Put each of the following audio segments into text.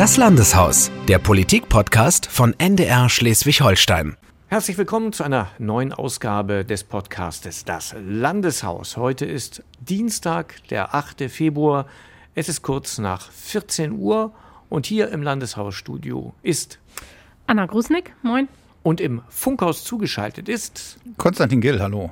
Das Landeshaus, der Politik-Podcast von NDR Schleswig-Holstein. Herzlich willkommen zu einer neuen Ausgabe des Podcastes Das Landeshaus. Heute ist Dienstag, der 8. Februar. Es ist kurz nach 14 Uhr und hier im Landeshausstudio ist Anna Grusnick, moin. Und im Funkhaus zugeschaltet ist Konstantin Gill, hallo.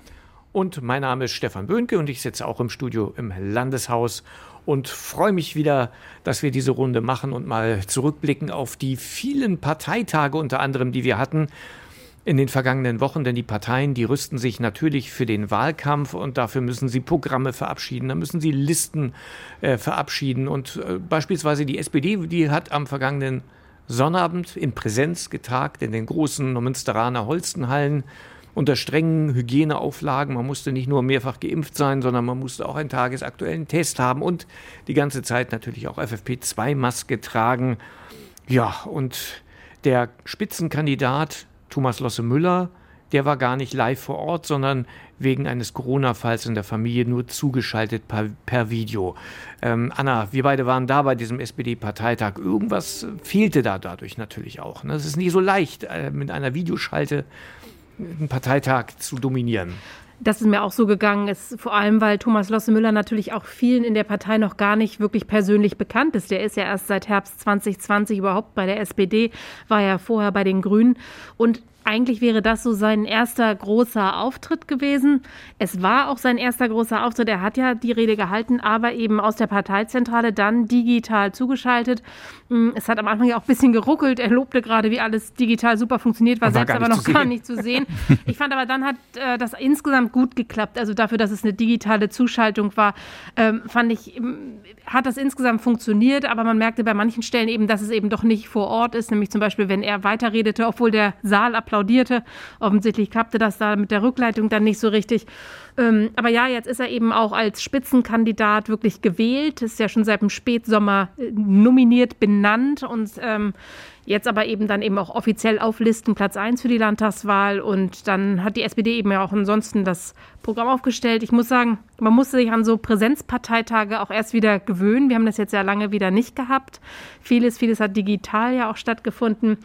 Und mein Name ist Stefan Böhnke und ich sitze auch im Studio im Landeshaus und freue mich wieder, dass wir diese Runde machen und mal zurückblicken auf die vielen Parteitage unter anderem, die wir hatten in den vergangenen Wochen, denn die Parteien, die rüsten sich natürlich für den Wahlkampf und dafür müssen sie Programme verabschieden, da müssen sie Listen äh, verabschieden. Und äh, beispielsweise die SPD, die hat am vergangenen Sonnabend in Präsenz getagt in den großen Münsteraner Holstenhallen unter strengen Hygieneauflagen. Man musste nicht nur mehrfach geimpft sein, sondern man musste auch einen tagesaktuellen Test haben und die ganze Zeit natürlich auch FFP2-Maske tragen. Ja, und der Spitzenkandidat Thomas Losse Müller, der war gar nicht live vor Ort, sondern wegen eines Corona-Falls in der Familie nur zugeschaltet per, per Video. Ähm, Anna, wir beide waren da bei diesem SPD-Parteitag. Irgendwas fehlte da dadurch natürlich auch. Ne? Es ist nicht so leicht, äh, mit einer Videoschalte einen Parteitag zu dominieren. Das ist mir auch so gegangen, ist vor allem, weil Thomas Losse Müller natürlich auch vielen in der Partei noch gar nicht wirklich persönlich bekannt ist. Der ist ja erst seit Herbst 2020 überhaupt bei der SPD, war ja vorher bei den Grünen und eigentlich wäre das so sein erster großer Auftritt gewesen. Es war auch sein erster großer Auftritt. Er hat ja die Rede gehalten, aber eben aus der Parteizentrale dann digital zugeschaltet. Mm, es hat am Anfang ja auch ein bisschen geruckelt. Er lobte gerade, wie alles digital super funktioniert, war, war selbst aber noch gar nicht zu sehen. Ich fand aber dann hat äh, das insgesamt gut geklappt. Also dafür, dass es eine digitale Zuschaltung war, ähm, fand ich, ähm, hat das insgesamt funktioniert. Aber man merkte bei manchen Stellen eben, dass es eben doch nicht vor Ort ist. Nämlich zum Beispiel, wenn er weiterredete, obwohl der Saal applaudiert applaudierte. Offensichtlich klappte das da mit der Rückleitung dann nicht so richtig. Ähm, aber ja, jetzt ist er eben auch als Spitzenkandidat wirklich gewählt, ist ja schon seit dem Spätsommer äh, nominiert, benannt und ähm, jetzt aber eben dann eben auch offiziell auf Listen Platz 1 für die Landtagswahl. Und dann hat die SPD eben ja auch ansonsten das Programm aufgestellt. Ich muss sagen, man musste sich an so Präsenzparteitage auch erst wieder gewöhnen. Wir haben das jetzt ja lange wieder nicht gehabt. Vieles, vieles hat digital ja auch stattgefunden.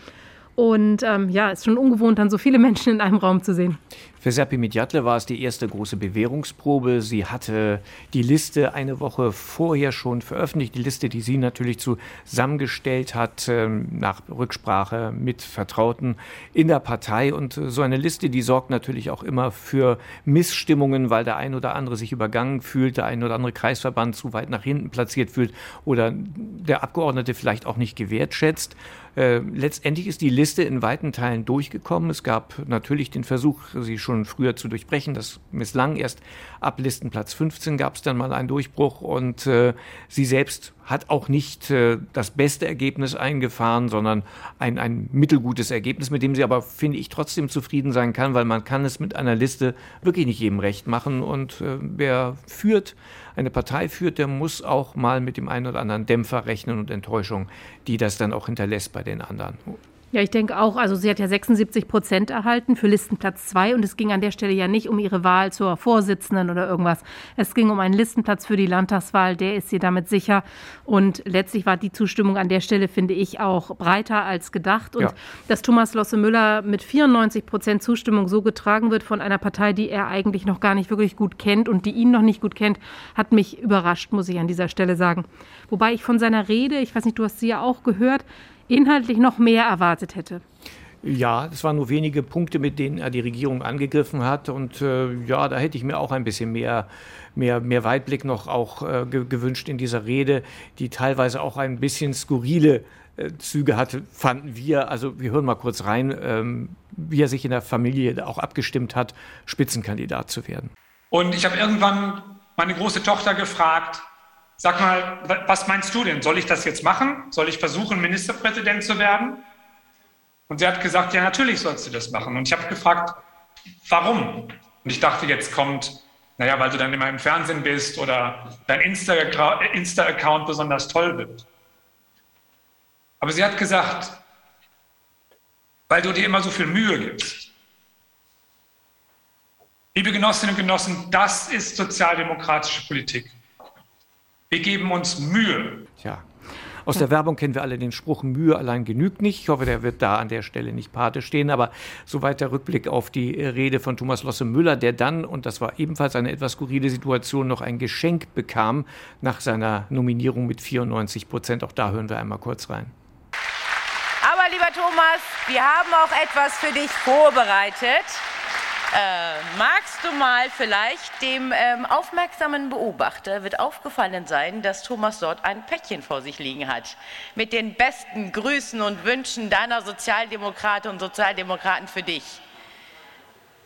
Und ähm, ja, ist schon ungewohnt, dann so viele Menschen in einem Raum zu sehen. Für Serpi Midjatle war es die erste große Bewährungsprobe. Sie hatte die Liste eine Woche vorher schon veröffentlicht, die Liste, die sie natürlich zusammengestellt hat, ähm, nach Rücksprache mit Vertrauten in der Partei. Und so eine Liste, die sorgt natürlich auch immer für Missstimmungen, weil der ein oder andere sich übergangen fühlt, der ein oder andere Kreisverband zu weit nach hinten platziert fühlt oder der Abgeordnete vielleicht auch nicht gewertschätzt. Äh, letztendlich ist die Liste in weiten Teilen durchgekommen. Es gab natürlich den Versuch, sie schon schon früher zu durchbrechen. Das misslang erst ab Listenplatz 15 gab es dann mal einen Durchbruch und äh, sie selbst hat auch nicht äh, das beste Ergebnis eingefahren, sondern ein, ein mittelgutes Ergebnis, mit dem sie aber, finde ich, trotzdem zufrieden sein kann, weil man kann es mit einer Liste wirklich nicht jedem recht machen. Und äh, wer führt, eine Partei führt, der muss auch mal mit dem einen oder anderen Dämpfer rechnen und Enttäuschung, die das dann auch hinterlässt bei den anderen. Ja, ich denke auch, also sie hat ja 76 Prozent erhalten für Listenplatz 2 und es ging an der Stelle ja nicht um ihre Wahl zur Vorsitzenden oder irgendwas. Es ging um einen Listenplatz für die Landtagswahl, der ist sie damit sicher und letztlich war die Zustimmung an der Stelle, finde ich, auch breiter als gedacht und ja. dass Thomas Losse Müller mit 94 Prozent Zustimmung so getragen wird von einer Partei, die er eigentlich noch gar nicht wirklich gut kennt und die ihn noch nicht gut kennt, hat mich überrascht, muss ich an dieser Stelle sagen. Wobei ich von seiner Rede, ich weiß nicht, du hast sie ja auch gehört, inhaltlich noch mehr erwartet hätte. Ja, es waren nur wenige Punkte, mit denen er die Regierung angegriffen hat. Und äh, ja, da hätte ich mir auch ein bisschen mehr, mehr, mehr Weitblick noch auch äh, gewünscht in dieser Rede, die teilweise auch ein bisschen skurrile äh, Züge hatte, fanden wir. Also wir hören mal kurz rein, ähm, wie er sich in der Familie auch abgestimmt hat, Spitzenkandidat zu werden. Und ich habe irgendwann meine große Tochter gefragt, Sag mal, was meinst du denn? Soll ich das jetzt machen? Soll ich versuchen, Ministerpräsident zu werden? Und sie hat gesagt, ja, natürlich sollst du das machen. Und ich habe gefragt, warum? Und ich dachte, jetzt kommt, naja, weil du dann immer im Fernsehen bist oder dein Insta-Account Insta besonders toll wird. Aber sie hat gesagt, weil du dir immer so viel Mühe gibst. Liebe Genossinnen und Genossen, das ist sozialdemokratische Politik. Wir geben uns Mühe. Tja. Aus der Werbung kennen wir alle den Spruch, Mühe allein genügt nicht. Ich hoffe, der wird da an der Stelle nicht Pate stehen. Aber soweit der Rückblick auf die Rede von Thomas Losse Müller, der dann, und das war ebenfalls eine etwas skurrile Situation, noch ein Geschenk bekam nach seiner Nominierung mit 94 Prozent. Auch da hören wir einmal kurz rein. Aber lieber Thomas, wir haben auch etwas für dich vorbereitet. Äh, magst du mal vielleicht dem ähm, aufmerksamen Beobachter wird aufgefallen sein, dass Thomas dort ein Päckchen vor sich liegen hat mit den besten Grüßen und Wünschen deiner Sozialdemokraten und Sozialdemokraten für dich.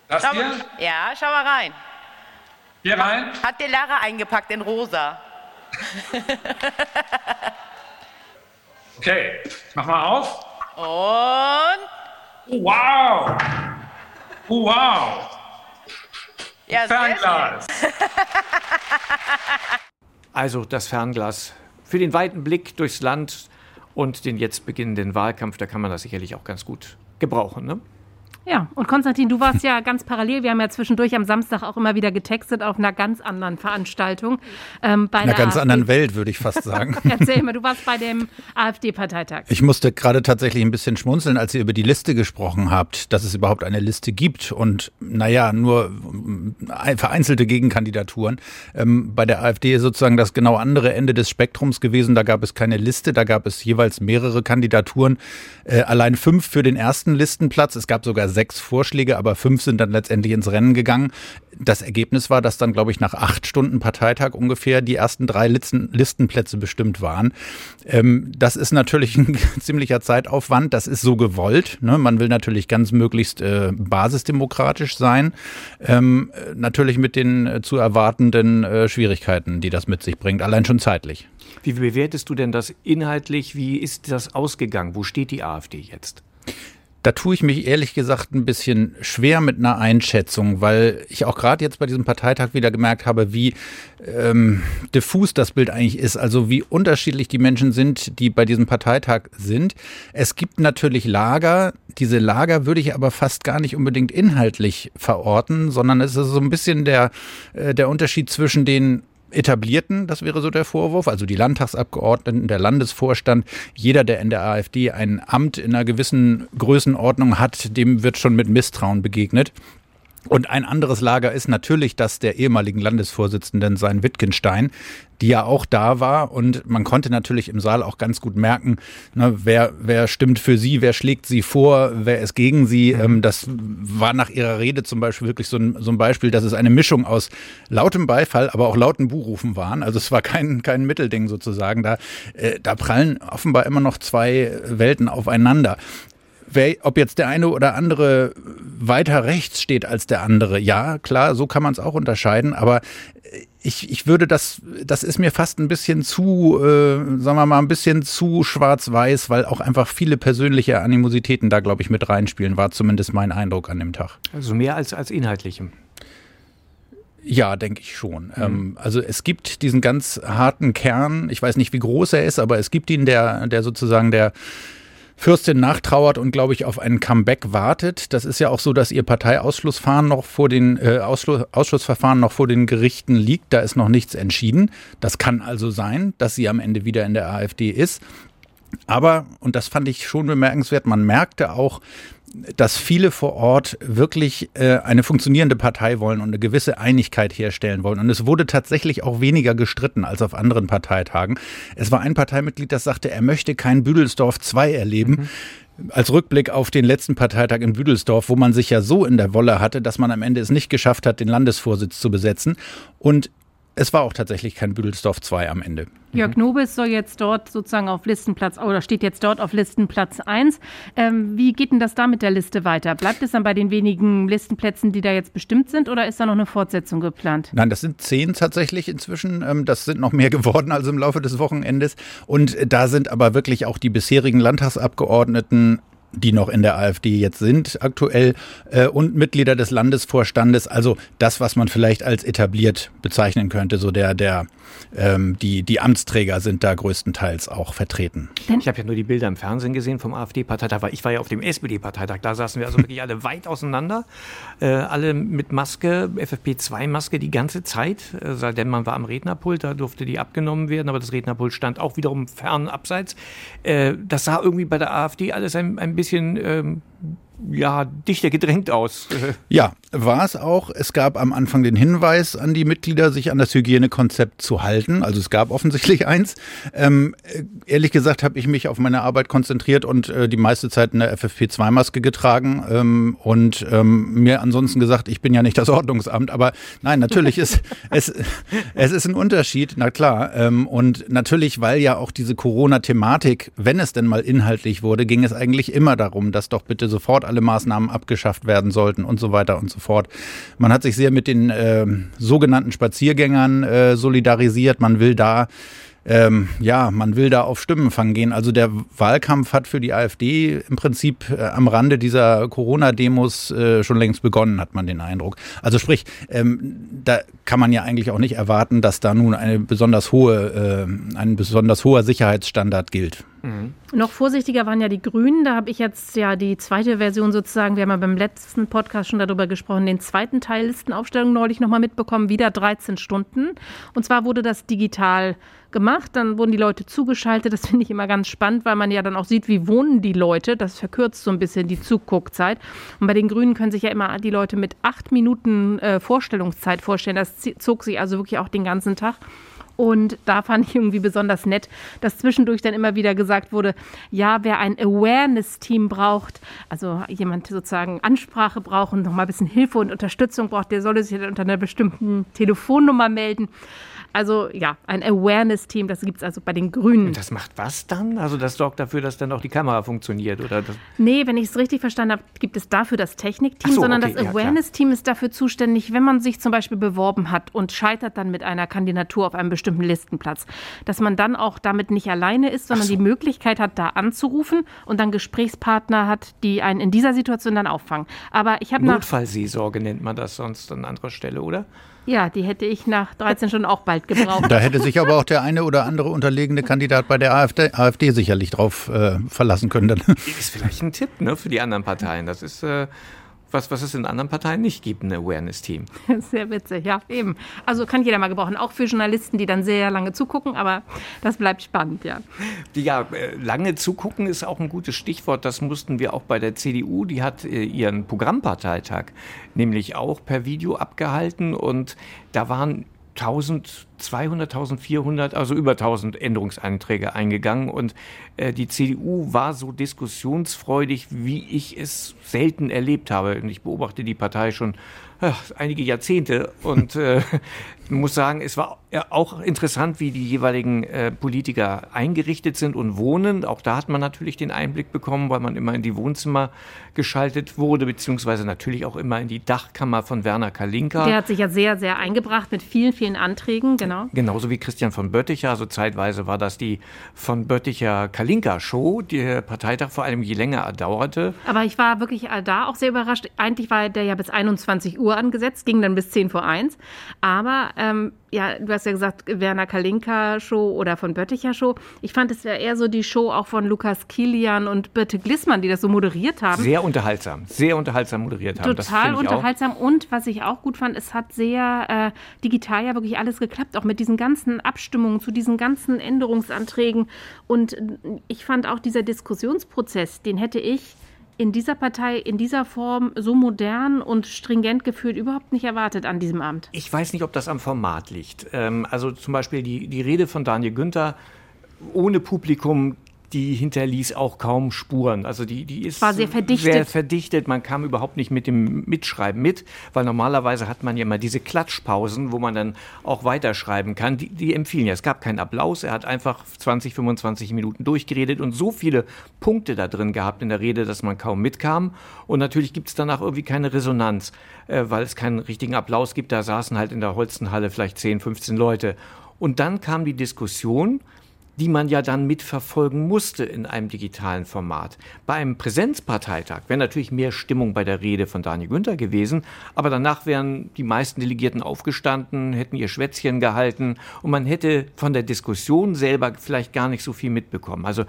Das schau hier? Mal, ja, schau mal rein. Hier rein? Hat dir Lara eingepackt in rosa. Okay, mach mal auf. Und Oh, wow! Oh, wow! ja. Fernglas. Also das Fernglas für den weiten Blick durchs Land und den jetzt beginnenden Wahlkampf, da kann man das sicherlich auch ganz gut gebrauchen. Ne? Ja, und Konstantin, du warst ja ganz parallel. Wir haben ja zwischendurch am Samstag auch immer wieder getextet auf einer ganz anderen Veranstaltung. Ähm, bei In einer ganz AfD. anderen Welt, würde ich fast sagen. Erzähl mal, du warst bei dem AfD-Parteitag. Ich musste gerade tatsächlich ein bisschen schmunzeln, als ihr über die Liste gesprochen habt, dass es überhaupt eine Liste gibt und naja, nur äh, vereinzelte Gegenkandidaturen. Ähm, bei der AfD ist sozusagen das genau andere Ende des Spektrums gewesen. Da gab es keine Liste, da gab es jeweils mehrere Kandidaturen. Äh, allein fünf für den ersten Listenplatz. Es gab sogar sechs Vorschläge, aber fünf sind dann letztendlich ins Rennen gegangen. Das Ergebnis war, dass dann, glaube ich, nach acht Stunden Parteitag ungefähr die ersten drei Listen, Listenplätze bestimmt waren. Ähm, das ist natürlich ein ziemlicher Zeitaufwand. Das ist so gewollt. Ne? Man will natürlich ganz möglichst äh, basisdemokratisch sein. Ähm, äh, natürlich mit den äh, zu erwartenden äh, Schwierigkeiten, die das mit sich bringt. Allein schon zeitlich. Wie bewertest du denn das inhaltlich? Wie ist das ausgegangen? Wo steht die AfD jetzt? Da tue ich mich ehrlich gesagt ein bisschen schwer mit einer Einschätzung, weil ich auch gerade jetzt bei diesem Parteitag wieder gemerkt habe, wie ähm, diffus das Bild eigentlich ist, also wie unterschiedlich die Menschen sind, die bei diesem Parteitag sind. Es gibt natürlich Lager, diese Lager würde ich aber fast gar nicht unbedingt inhaltlich verorten, sondern es ist so ein bisschen der, äh, der Unterschied zwischen den Etablierten, das wäre so der Vorwurf, also die Landtagsabgeordneten, der Landesvorstand, jeder, der in der AfD ein Amt in einer gewissen Größenordnung hat, dem wird schon mit Misstrauen begegnet. Und ein anderes Lager ist natürlich das der ehemaligen Landesvorsitzenden, sein Wittgenstein, die ja auch da war. Und man konnte natürlich im Saal auch ganz gut merken, ne, wer, wer stimmt für sie, wer schlägt sie vor, wer ist gegen sie. Ähm, das war nach ihrer Rede zum Beispiel wirklich so ein, so ein Beispiel, dass es eine Mischung aus lautem Beifall, aber auch lauten Buhrufen waren. Also es war kein, kein Mittelding sozusagen. Da, äh, da prallen offenbar immer noch zwei Welten aufeinander wer, ob jetzt der eine oder andere weiter rechts steht als der andere, ja, klar, so kann man es auch unterscheiden, aber ich, ich würde das, das ist mir fast ein bisschen zu, äh, sagen wir mal, ein bisschen zu schwarz-weiß, weil auch einfach viele persönliche Animositäten da, glaube ich, mit reinspielen, war zumindest mein Eindruck an dem Tag. Also mehr als, als inhaltlichem. Ja, denke ich schon. Ähm, also es gibt diesen ganz harten Kern, ich weiß nicht, wie groß er ist, aber es gibt ihn, der, der sozusagen der Fürstin nachtrauert und, glaube ich, auf einen Comeback wartet. Das ist ja auch so, dass ihr Parteiausschlussfahren noch vor den äh, Ausschluss, Ausschussverfahren noch vor den Gerichten liegt. Da ist noch nichts entschieden. Das kann also sein, dass sie am Ende wieder in der AfD ist. Aber, und das fand ich schon bemerkenswert, man merkte auch, dass viele vor Ort wirklich äh, eine funktionierende Partei wollen und eine gewisse Einigkeit herstellen wollen. Und es wurde tatsächlich auch weniger gestritten als auf anderen Parteitagen. Es war ein Parteimitglied, das sagte, er möchte kein Büdelsdorf 2 erleben. Als Rückblick auf den letzten Parteitag in Büdelsdorf, wo man sich ja so in der Wolle hatte, dass man am Ende es nicht geschafft hat, den Landesvorsitz zu besetzen. Und es war auch tatsächlich kein Büdelsdorf 2 am Ende. Jörg Nobis soll jetzt dort sozusagen auf Listenplatz, oder steht jetzt dort auf Listenplatz 1. Ähm, wie geht denn das da mit der Liste weiter? Bleibt es dann bei den wenigen Listenplätzen, die da jetzt bestimmt sind, oder ist da noch eine Fortsetzung geplant? Nein, das sind zehn tatsächlich inzwischen. Ähm, Das sind noch mehr geworden als im Laufe des Wochenendes. Und da sind aber wirklich auch die bisherigen Landtagsabgeordneten die noch in der AfD jetzt sind aktuell äh, und Mitglieder des Landesvorstandes. Also das, was man vielleicht als etabliert bezeichnen könnte, so der der ähm, die die Amtsträger sind da größtenteils auch vertreten. Ich habe ja nur die Bilder im Fernsehen gesehen vom AfD-Parteitag, weil ich war ja auf dem SPD-Parteitag. Da saßen wir also wirklich alle weit auseinander, äh, alle mit Maske, FFP2-Maske die ganze Zeit, äh, seitdem man war am Rednerpult, da durfte die abgenommen werden, aber das Rednerpult stand auch wiederum fern abseits. Äh, das sah irgendwie bei der AfD alles ein, ein bisschen ähm, ja, dichter gedrängt aus. Ja, war es auch. Es gab am Anfang den Hinweis an die Mitglieder, sich an das Hygienekonzept zu halten. Also es gab offensichtlich eins. Ähm, ehrlich gesagt habe ich mich auf meine Arbeit konzentriert und äh, die meiste Zeit eine FFP2-Maske getragen ähm, und ähm, mir ansonsten gesagt, ich bin ja nicht das Ordnungsamt. Aber nein, natürlich ist es, es ist ein Unterschied, na klar. Ähm, und natürlich, weil ja auch diese Corona-Thematik, wenn es denn mal inhaltlich wurde, ging es eigentlich immer darum, dass doch bitte sofort alle Maßnahmen abgeschafft werden sollten und so weiter und so fort. Man hat sich sehr mit den äh, sogenannten Spaziergängern äh, solidarisiert. Man will da ähm, ja, man will da auf Stimmenfang gehen. Also der Wahlkampf hat für die AfD im Prinzip äh, am Rande dieser Corona-Demos äh, schon längst begonnen, hat man den Eindruck. Also sprich, ähm, da kann man ja eigentlich auch nicht erwarten, dass da nun eine besonders hohe, äh, ein besonders hoher Sicherheitsstandard gilt. Mhm. Noch vorsichtiger waren ja die Grünen. Da habe ich jetzt ja die zweite Version sozusagen, wir haben ja beim letzten Podcast schon darüber gesprochen, den zweiten Teil Listenaufstellung neulich nochmal mitbekommen, wieder 13 Stunden. Und zwar wurde das digital gemacht, dann wurden die Leute zugeschaltet. Das finde ich immer ganz spannend, weil man ja dann auch sieht, wie wohnen die Leute. Das verkürzt so ein bisschen die Zuguckzeit. Und bei den Grünen können sich ja immer die Leute mit acht Minuten äh, Vorstellungszeit vorstellen. Das zog sich also wirklich auch den ganzen Tag. Und da fand ich irgendwie besonders nett, dass zwischendurch dann immer wieder gesagt wurde, ja, wer ein Awareness-Team braucht, also jemand sozusagen Ansprache braucht und nochmal ein bisschen Hilfe und Unterstützung braucht, der solle sich dann unter einer bestimmten Telefonnummer melden. Also ja, ein Awareness-Team, das gibt es also bei den Grünen. Und das macht was dann? Also das sorgt dafür, dass dann auch die Kamera funktioniert? Oder das nee, wenn ich es richtig verstanden habe, gibt es dafür das Technikteam, so, sondern okay, das Awareness-Team ist dafür zuständig, wenn man sich zum Beispiel beworben hat und scheitert dann mit einer Kandidatur auf einem bestimmten Listenplatz, dass man dann auch damit nicht alleine ist, sondern so. die Möglichkeit hat, da anzurufen und dann Gesprächspartner hat, die einen in dieser Situation dann auffangen. Aber ich habe Notfallseelsorge nennt man das sonst an anderer Stelle, oder? Ja, die hätte ich nach 13 Stunden auch bald gebraucht. Da hätte sich aber auch der eine oder andere unterlegene Kandidat bei der AfD, AfD sicherlich drauf äh, verlassen können. Das ist vielleicht ein Tipp ne, für die anderen Parteien. Das ist äh, was, was es in anderen Parteien nicht gibt, ein Awareness-Team. Sehr witzig, ja, eben. Also kann jeder mal gebrauchen, auch für Journalisten, die dann sehr lange zugucken, aber das bleibt spannend, ja. Ja, äh, lange zugucken ist auch ein gutes Stichwort. Das mussten wir auch bei der CDU. Die hat äh, ihren Programmparteitag nämlich auch per Video abgehalten und da waren 1200, 1400, also über 1000 Änderungsanträge eingegangen und äh, die CDU war so diskussionsfreudig, wie ich es selten erlebt habe. Und ich beobachte die Partei schon ja, einige Jahrzehnte und äh, muss sagen, es war auch interessant, wie die jeweiligen äh, Politiker eingerichtet sind und wohnen. Auch da hat man natürlich den Einblick bekommen, weil man immer in die Wohnzimmer geschaltet wurde, beziehungsweise natürlich auch immer in die Dachkammer von Werner Kalinka. Der hat sich ja sehr, sehr eingebracht mit vielen, vielen Anträgen, genau. Genauso wie Christian von Bötticher. Also zeitweise war das die von Bötticher Kalinka-Show, die der Parteitag vor allem je länger dauerte. Aber ich war wirklich da auch sehr überrascht. Eigentlich war der ja bis 21 Uhr angesetzt, ging dann bis 10 vor 1. Aber ähm, ja, du hast ja gesagt, Werner Kalinka Show oder von Bötticher Show. Ich fand es ja eher so die Show auch von Lukas Kilian und Birte Glissmann, die das so moderiert haben. Sehr unterhaltsam, sehr unterhaltsam moderiert haben. Total unterhaltsam und was ich auch gut fand, es hat sehr äh, digital ja wirklich alles geklappt, auch mit diesen ganzen Abstimmungen zu diesen ganzen Änderungsanträgen. Und ich fand auch dieser Diskussionsprozess, den hätte ich in dieser Partei in dieser Form so modern und stringent geführt überhaupt nicht erwartet an diesem Amt. Ich weiß nicht, ob das am Format liegt. Ähm, also zum Beispiel die, die Rede von Daniel Günther ohne Publikum die hinterließ auch kaum Spuren. Also die, die ist War sehr verdichtet. sehr verdichtet. Man kam überhaupt nicht mit dem Mitschreiben mit, weil normalerweise hat man ja immer diese Klatschpausen, wo man dann auch weiterschreiben kann. Die, die empfiehlen ja. Es gab keinen Applaus. Er hat einfach 20, 25 Minuten durchgeredet und so viele Punkte da drin gehabt in der Rede, dass man kaum mitkam. Und natürlich gibt es danach irgendwie keine Resonanz, äh, weil es keinen richtigen Applaus gibt. Da saßen halt in der Holzenhalle vielleicht 10, 15 Leute. Und dann kam die Diskussion, die man ja dann mitverfolgen musste in einem digitalen Format. Bei einem Präsenzparteitag wäre natürlich mehr Stimmung bei der Rede von Daniel Günther gewesen, aber danach wären die meisten Delegierten aufgestanden, hätten ihr Schwätzchen gehalten und man hätte von der Diskussion selber vielleicht gar nicht so viel mitbekommen. Also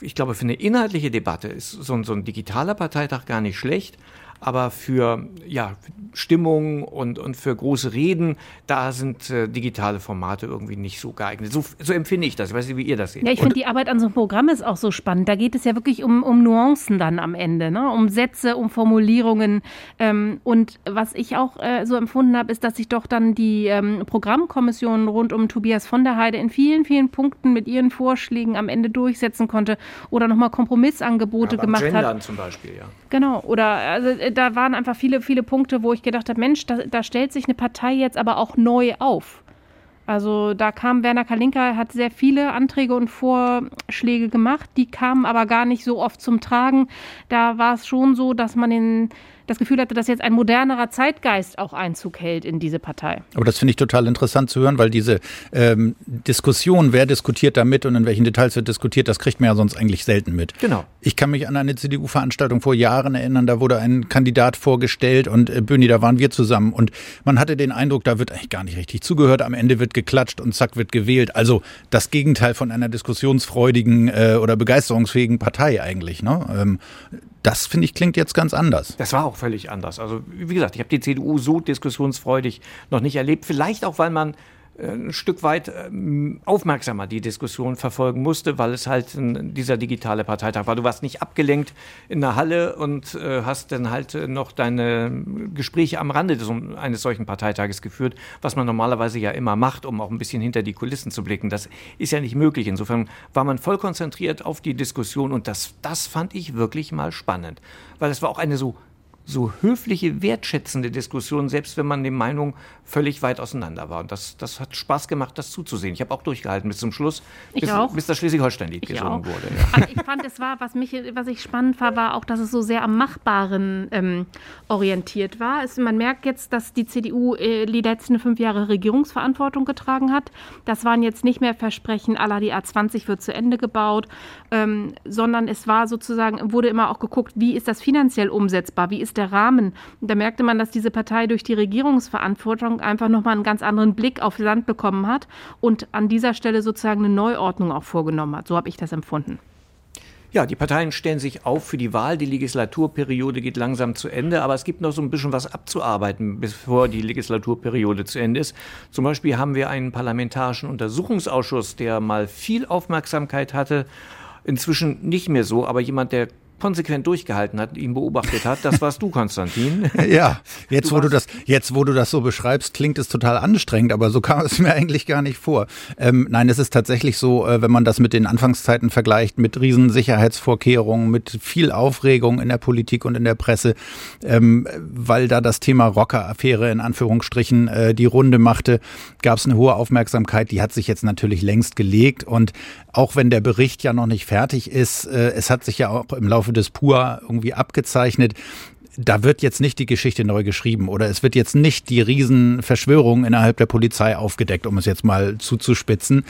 ich glaube, für eine inhaltliche Debatte ist so ein, so ein digitaler Parteitag gar nicht schlecht aber für ja, Stimmung und, und für große Reden, da sind äh, digitale Formate irgendwie nicht so geeignet. So, so empfinde ich das. Ich weiß nicht, wie ihr das seht. Ja, ich finde die Arbeit an so einem Programm ist auch so spannend. Da geht es ja wirklich um, um Nuancen dann am Ende, ne? um Sätze, um Formulierungen. Ähm, und was ich auch äh, so empfunden habe, ist, dass sich doch dann die ähm, Programmkommission rund um Tobias von der Heide in vielen, vielen Punkten mit ihren Vorschlägen am Ende durchsetzen konnte oder nochmal Kompromissangebote ja, gemacht Gendern hat. zum Beispiel, ja. Genau, oder also äh, da waren einfach viele, viele Punkte, wo ich gedacht habe, Mensch, da, da stellt sich eine Partei jetzt aber auch neu auf. Also da kam Werner Kalinka, hat sehr viele Anträge und Vorschläge gemacht, die kamen aber gar nicht so oft zum Tragen. Da war es schon so, dass man in das Gefühl hatte, dass jetzt ein modernerer Zeitgeist auch Einzug hält in diese Partei. Aber das finde ich total interessant zu hören, weil diese ähm, Diskussion, wer diskutiert damit und in welchen Details wird diskutiert, das kriegt man ja sonst eigentlich selten mit. Genau. Ich kann mich an eine CDU-Veranstaltung vor Jahren erinnern, da wurde ein Kandidat vorgestellt und äh, Böni, da waren wir zusammen und man hatte den Eindruck, da wird eigentlich gar nicht richtig zugehört, am Ende wird geklatscht und zack wird gewählt. Also das Gegenteil von einer diskussionsfreudigen äh, oder begeisterungsfähigen Partei eigentlich. Ne? Ähm, das finde ich klingt jetzt ganz anders. Das war auch völlig anders. Also wie gesagt, ich habe die CDU so diskussionsfreudig noch nicht erlebt. Vielleicht auch, weil man ein Stück weit ähm, aufmerksamer die Diskussion verfolgen musste, weil es halt dieser digitale Parteitag war. Du warst nicht abgelenkt in der Halle und äh, hast dann halt äh, noch deine Gespräche am Rande eines solchen Parteitages geführt, was man normalerweise ja immer macht, um auch ein bisschen hinter die Kulissen zu blicken. Das ist ja nicht möglich. Insofern war man voll konzentriert auf die Diskussion und das, das fand ich wirklich mal spannend, weil es war auch eine so so höfliche, wertschätzende Diskussion, selbst wenn man die Meinung völlig weit auseinander war. Und das, das hat Spaß gemacht, das zuzusehen. Ich habe auch durchgehalten bis zum Schluss, bis, bis das Schleswig-Holstein-Lied gesungen auch. wurde. Ja. Aber ich fand, es war, was, mich, was ich spannend fand, war auch, dass es so sehr am Machbaren ähm, orientiert war. Es, man merkt jetzt, dass die CDU äh, die letzten fünf Jahre Regierungsverantwortung getragen hat. Das waren jetzt nicht mehr Versprechen, aller die A20 wird zu Ende gebaut, ähm, sondern es war sozusagen, wurde immer auch geguckt, wie ist das finanziell umsetzbar, wie ist der Rahmen. Und da merkte man, dass diese Partei durch die Regierungsverantwortung einfach nochmal einen ganz anderen Blick auf Land bekommen hat und an dieser Stelle sozusagen eine Neuordnung auch vorgenommen hat. So habe ich das empfunden. Ja, die Parteien stellen sich auf für die Wahl. Die Legislaturperiode geht langsam zu Ende, aber es gibt noch so ein bisschen was abzuarbeiten, bevor die Legislaturperiode zu Ende ist. Zum Beispiel haben wir einen parlamentarischen Untersuchungsausschuss, der mal viel Aufmerksamkeit hatte. Inzwischen nicht mehr so, aber jemand, der konsequent durchgehalten hat, ihn beobachtet hat. Das warst du, Konstantin. ja, jetzt du wo du das, jetzt wo du das so beschreibst, klingt es total anstrengend, aber so kam es mir eigentlich gar nicht vor. Ähm, nein, es ist tatsächlich so, äh, wenn man das mit den Anfangszeiten vergleicht, mit riesen Sicherheitsvorkehrungen, mit viel Aufregung in der Politik und in der Presse, ähm, weil da das Thema Rocker-Affäre in Anführungsstrichen äh, die Runde machte, gab es eine hohe Aufmerksamkeit. Die hat sich jetzt natürlich längst gelegt und auch wenn der Bericht ja noch nicht fertig ist, äh, es hat sich ja auch im Laufe des PUA irgendwie abgezeichnet, da wird jetzt nicht die Geschichte neu geschrieben oder es wird jetzt nicht die Riesenverschwörung innerhalb der Polizei aufgedeckt, um es jetzt mal zuzuspitzen.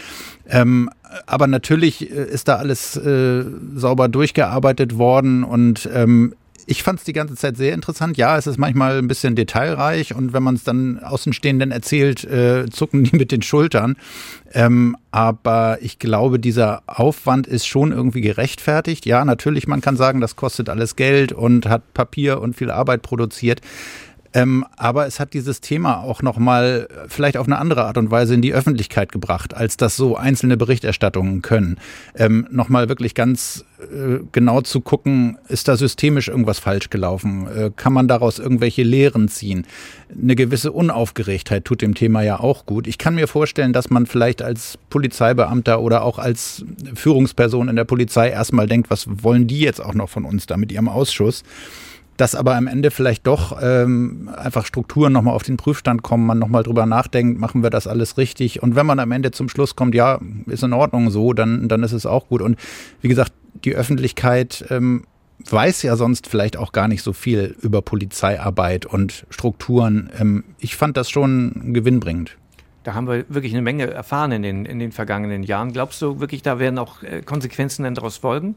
Ähm, aber natürlich äh, ist da alles äh, sauber durchgearbeitet worden und ähm, ich fand es die ganze Zeit sehr interessant. Ja, es ist manchmal ein bisschen detailreich und wenn man es dann Außenstehenden erzählt, äh, zucken die mit den Schultern. Ähm, aber ich glaube, dieser Aufwand ist schon irgendwie gerechtfertigt. Ja, natürlich, man kann sagen, das kostet alles Geld und hat Papier und viel Arbeit produziert. Ähm, aber es hat dieses Thema auch nochmal vielleicht auf eine andere Art und Weise in die Öffentlichkeit gebracht, als das so einzelne Berichterstattungen können. Ähm, nochmal wirklich ganz äh, genau zu gucken, ist da systemisch irgendwas falsch gelaufen? Äh, kann man daraus irgendwelche Lehren ziehen? Eine gewisse Unaufgeregtheit tut dem Thema ja auch gut. Ich kann mir vorstellen, dass man vielleicht als Polizeibeamter oder auch als Führungsperson in der Polizei erstmal denkt, was wollen die jetzt auch noch von uns da mit ihrem Ausschuss? Dass aber am Ende vielleicht doch ähm, einfach Strukturen nochmal auf den Prüfstand kommen, man nochmal drüber nachdenkt, machen wir das alles richtig. Und wenn man am Ende zum Schluss kommt, ja, ist in Ordnung so, dann, dann ist es auch gut. Und wie gesagt, die Öffentlichkeit ähm, weiß ja sonst vielleicht auch gar nicht so viel über Polizeiarbeit und Strukturen. Ähm, ich fand das schon gewinnbringend. Da haben wir wirklich eine Menge erfahren in den, in den vergangenen Jahren. Glaubst du wirklich, da werden auch äh, Konsequenzen dann daraus folgen?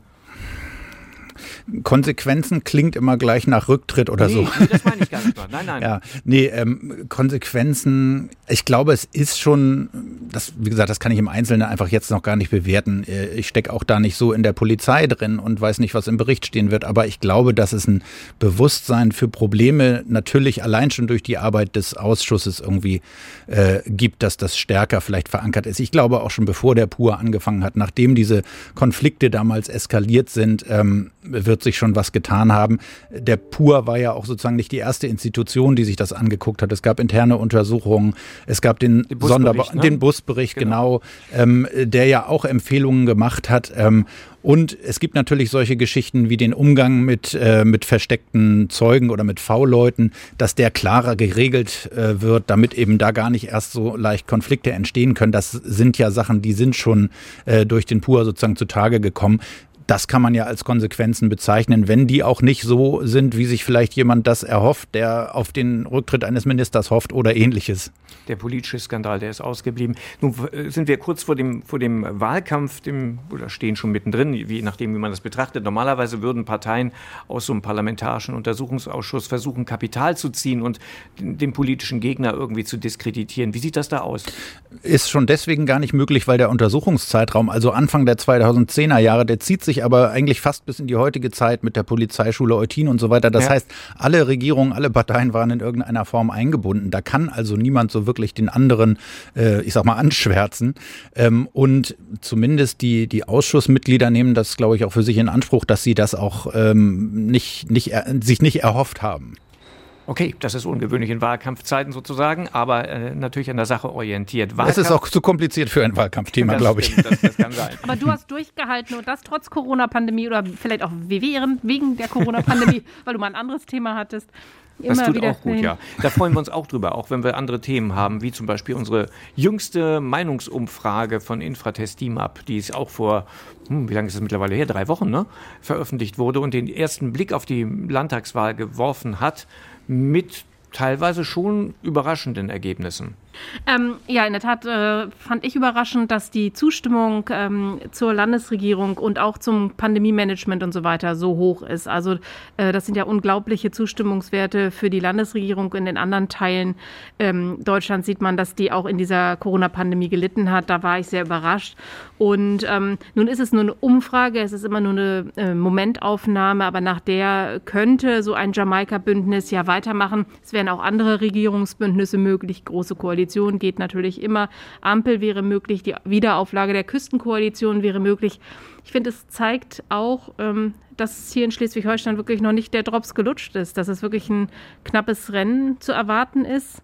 Konsequenzen klingt immer gleich nach Rücktritt oder nee, so. Nee, das meine ich gar nicht. Nein, nein. Ja, nee, ähm, Konsequenzen, ich glaube, es ist schon, das, wie gesagt, das kann ich im Einzelnen einfach jetzt noch gar nicht bewerten. Äh, ich stecke auch da nicht so in der Polizei drin und weiß nicht, was im Bericht stehen wird, aber ich glaube, dass es ein Bewusstsein für Probleme natürlich allein schon durch die Arbeit des Ausschusses irgendwie äh, gibt, dass das stärker vielleicht verankert ist. Ich glaube auch schon bevor der PUR angefangen hat, nachdem diese Konflikte damals eskaliert sind, ähm, wird sich schon was getan haben. Der PUR war ja auch sozusagen nicht die erste Institution, die sich das angeguckt hat. Es gab interne Untersuchungen, es gab den, den Sonderbericht, ne? den Busbericht, genau, genau ähm, der ja auch Empfehlungen gemacht hat. Ähm, und es gibt natürlich solche Geschichten wie den Umgang mit, äh, mit versteckten Zeugen oder mit V-Leuten, dass der klarer geregelt äh, wird, damit eben da gar nicht erst so leicht Konflikte entstehen können. Das sind ja Sachen, die sind schon äh, durch den PUR sozusagen zutage gekommen das kann man ja als Konsequenzen bezeichnen, wenn die auch nicht so sind, wie sich vielleicht jemand das erhofft, der auf den Rücktritt eines Ministers hofft oder ähnliches. Der politische Skandal, der ist ausgeblieben. Nun äh, sind wir kurz vor dem, vor dem Wahlkampf, dem, oder stehen schon mittendrin, je nachdem, wie man das betrachtet. Normalerweise würden Parteien aus so einem parlamentarischen Untersuchungsausschuss versuchen, Kapital zu ziehen und den, den politischen Gegner irgendwie zu diskreditieren. Wie sieht das da aus? Ist schon deswegen gar nicht möglich, weil der Untersuchungszeitraum, also Anfang der 2010er Jahre, der zieht sich aber eigentlich fast bis in die heutige Zeit mit der Polizeischule Eutin und so weiter. Das ja. heißt, alle Regierungen, alle Parteien waren in irgendeiner Form eingebunden. Da kann also niemand so wirklich den anderen, äh, ich sag mal, anschwärzen. Ähm, und zumindest die, die Ausschussmitglieder nehmen das, glaube ich, auch für sich in Anspruch, dass sie das auch ähm, nicht, nicht, sich nicht erhofft haben. Okay, das ist ungewöhnlich in Wahlkampfzeiten sozusagen, aber äh, natürlich an der Sache orientiert. Wahlkampf es ist auch zu kompliziert für ein Wahlkampfthema, glaube ich. Das, das kann sein. aber du hast durchgehalten und das trotz Corona-Pandemie oder vielleicht auch wegen der Corona-Pandemie, weil du mal ein anderes Thema hattest. Immer das tut auch gut, hin. ja. Da freuen wir uns auch drüber, auch wenn wir andere Themen haben, wie zum Beispiel unsere jüngste Meinungsumfrage von Infratest DIMAP, die ist auch vor, hm, wie lange ist das mittlerweile her, drei Wochen, ne, veröffentlicht wurde und den ersten Blick auf die Landtagswahl geworfen hat mit teilweise schon überraschenden Ergebnissen. Ähm, ja, in der Tat äh, fand ich überraschend, dass die Zustimmung ähm, zur Landesregierung und auch zum Pandemie-Management und so weiter so hoch ist. Also äh, das sind ja unglaubliche Zustimmungswerte für die Landesregierung. In den anderen Teilen ähm, Deutschlands sieht man, dass die auch in dieser Corona-Pandemie gelitten hat. Da war ich sehr überrascht. Und ähm, nun ist es nur eine Umfrage, es ist immer nur eine äh, Momentaufnahme, aber nach der könnte so ein Jamaika-Bündnis ja weitermachen. Es wären auch andere Regierungsbündnisse möglich, große Koalitionen. Koalition geht natürlich immer. Ampel wäre möglich, die Wiederauflage der Küstenkoalition wäre möglich. Ich finde, es zeigt auch, ähm, dass hier in Schleswig-Holstein wirklich noch nicht der Drops gelutscht ist, dass es wirklich ein knappes Rennen zu erwarten ist.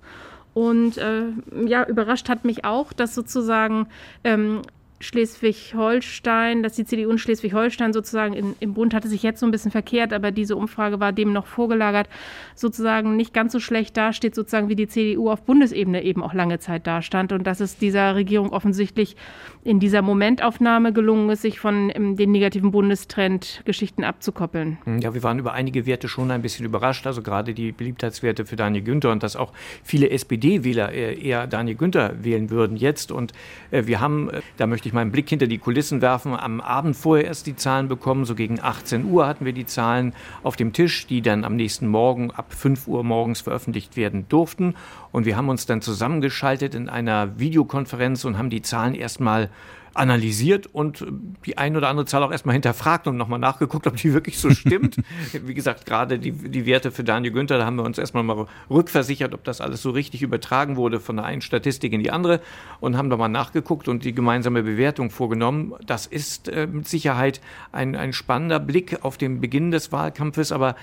Und äh, ja, überrascht hat mich auch, dass sozusagen ähm, Schleswig-Holstein, dass die CDU in Schleswig-Holstein sozusagen in, im Bund hatte sich jetzt so ein bisschen verkehrt, aber diese Umfrage war dem noch vorgelagert, sozusagen nicht ganz so schlecht dasteht, sozusagen wie die CDU auf Bundesebene eben auch lange Zeit dastand und dass es dieser Regierung offensichtlich in dieser Momentaufnahme gelungen ist, sich von um, den negativen Bundestrend Geschichten abzukoppeln. Hm, ja, wir waren über einige Werte schon ein bisschen überrascht, also gerade die Beliebtheitswerte für Daniel Günther und dass auch viele SPD-Wähler äh, eher Daniel Günther wählen würden jetzt und äh, wir haben, äh, da möchte ich mal einen Blick hinter die Kulissen werfen. Am Abend vorher erst die Zahlen bekommen. So gegen 18 Uhr hatten wir die Zahlen auf dem Tisch, die dann am nächsten Morgen ab 5 Uhr morgens veröffentlicht werden durften. Und wir haben uns dann zusammengeschaltet in einer Videokonferenz und haben die Zahlen erstmal analysiert und die ein oder andere Zahl auch erstmal hinterfragt und nochmal nachgeguckt, ob die wirklich so stimmt. Wie gesagt, gerade die, die Werte für Daniel Günther, da haben wir uns erstmal mal rückversichert, ob das alles so richtig übertragen wurde von der einen Statistik in die andere und haben da mal nachgeguckt und die gemeinsame Bewertung vorgenommen. Das ist äh, mit Sicherheit ein, ein spannender Blick auf den Beginn des Wahlkampfes, aber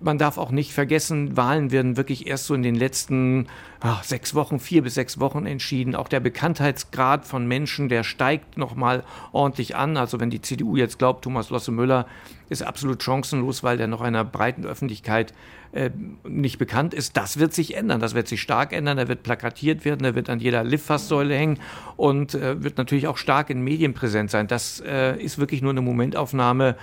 man darf auch nicht vergessen, Wahlen werden wirklich erst so in den letzten ach, sechs Wochen, vier bis sechs Wochen entschieden. Auch der Bekanntheitsgrad von Menschen, der steigt nochmal ordentlich an. Also wenn die CDU jetzt glaubt, Thomas Losse Müller ist absolut chancenlos, weil der noch einer breiten Öffentlichkeit äh, nicht bekannt ist. Das wird sich ändern. Das wird sich stark ändern. Er wird plakatiert werden, er wird an jeder Litfaßsäule hängen und äh, wird natürlich auch stark in Medien präsent sein. Das äh, ist wirklich nur eine Momentaufnahme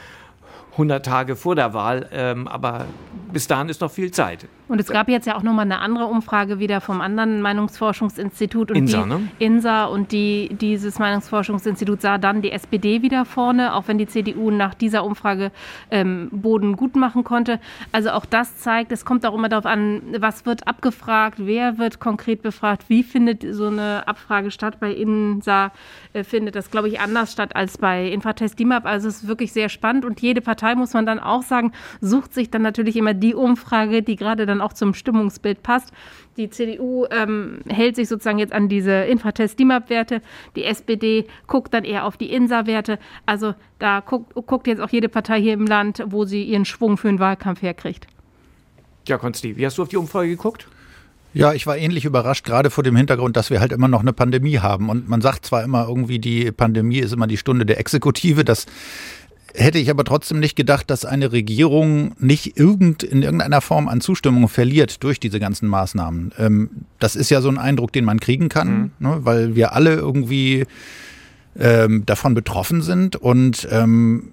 100 Tage vor der Wahl. Ähm, aber bis dahin ist noch viel Zeit. Und es gab jetzt ja auch nochmal eine andere Umfrage wieder vom anderen Meinungsforschungsinstitut. Und INSA, die, ne? INSA und die, dieses Meinungsforschungsinstitut sah dann die SPD wieder vorne, auch wenn die CDU nach dieser Umfrage ähm, Boden gut machen konnte. Also auch das zeigt, es kommt auch immer darauf an, was wird abgefragt, wer wird konkret befragt, wie findet so eine Abfrage statt. Bei INSA äh, findet das, glaube ich, anders statt als bei Infratest DIMAP. Also es ist wirklich sehr spannend und jede Partei, muss man dann auch sagen, sucht sich dann natürlich immer die Umfrage, die gerade dann auch zum Stimmungsbild passt. Die CDU ähm, hält sich sozusagen jetzt an diese Infratest-DIMAP-Werte. Die SPD guckt dann eher auf die INSA-Werte. Also da guckt, guckt jetzt auch jede Partei hier im Land, wo sie ihren Schwung für den Wahlkampf herkriegt. Ja, Konsti, wie hast du auf die Umfrage geguckt? Ja, ich war ähnlich überrascht, gerade vor dem Hintergrund, dass wir halt immer noch eine Pandemie haben. Und man sagt zwar immer irgendwie, die Pandemie ist immer die Stunde der Exekutive. Das hätte ich aber trotzdem nicht gedacht, dass eine Regierung nicht irgend, in irgendeiner Form an Zustimmung verliert durch diese ganzen Maßnahmen. Ähm, das ist ja so ein Eindruck, den man kriegen kann, mhm. ne, weil wir alle irgendwie ähm, davon betroffen sind und ähm,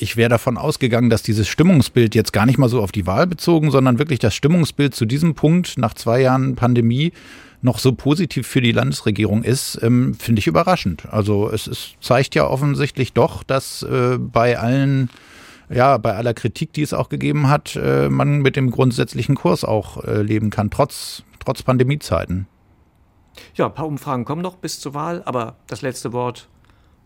ich wäre davon ausgegangen, dass dieses Stimmungsbild jetzt gar nicht mal so auf die Wahl bezogen, sondern wirklich das Stimmungsbild zu diesem Punkt nach zwei Jahren Pandemie noch so positiv für die Landesregierung ist, ähm, finde ich überraschend. Also es, es, zeigt ja offensichtlich doch, dass äh, bei allen ja, bei aller Kritik, die es auch gegeben hat, äh, man mit dem grundsätzlichen Kurs auch äh, leben kann, trotz, trotz Pandemiezeiten. Ja, ein paar Umfragen kommen noch bis zur Wahl, aber das letzte Wort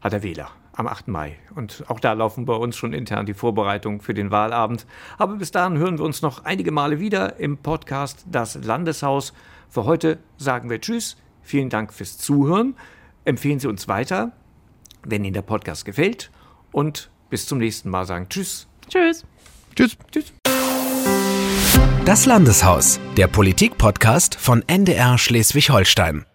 hat der Wähler am 8. Mai. Und auch da laufen bei uns schon intern die Vorbereitungen für den Wahlabend. Aber bis dahin hören wir uns noch einige Male wieder im Podcast Das Landeshaus. Für heute sagen wir Tschüss. Vielen Dank fürs Zuhören. Empfehlen Sie uns weiter, wenn Ihnen der Podcast gefällt. Und bis zum nächsten Mal sagen Tschüss. Tschüss. Tschüss. Tschüss. Das Landeshaus, der Politik-Podcast von NDR Schleswig-Holstein.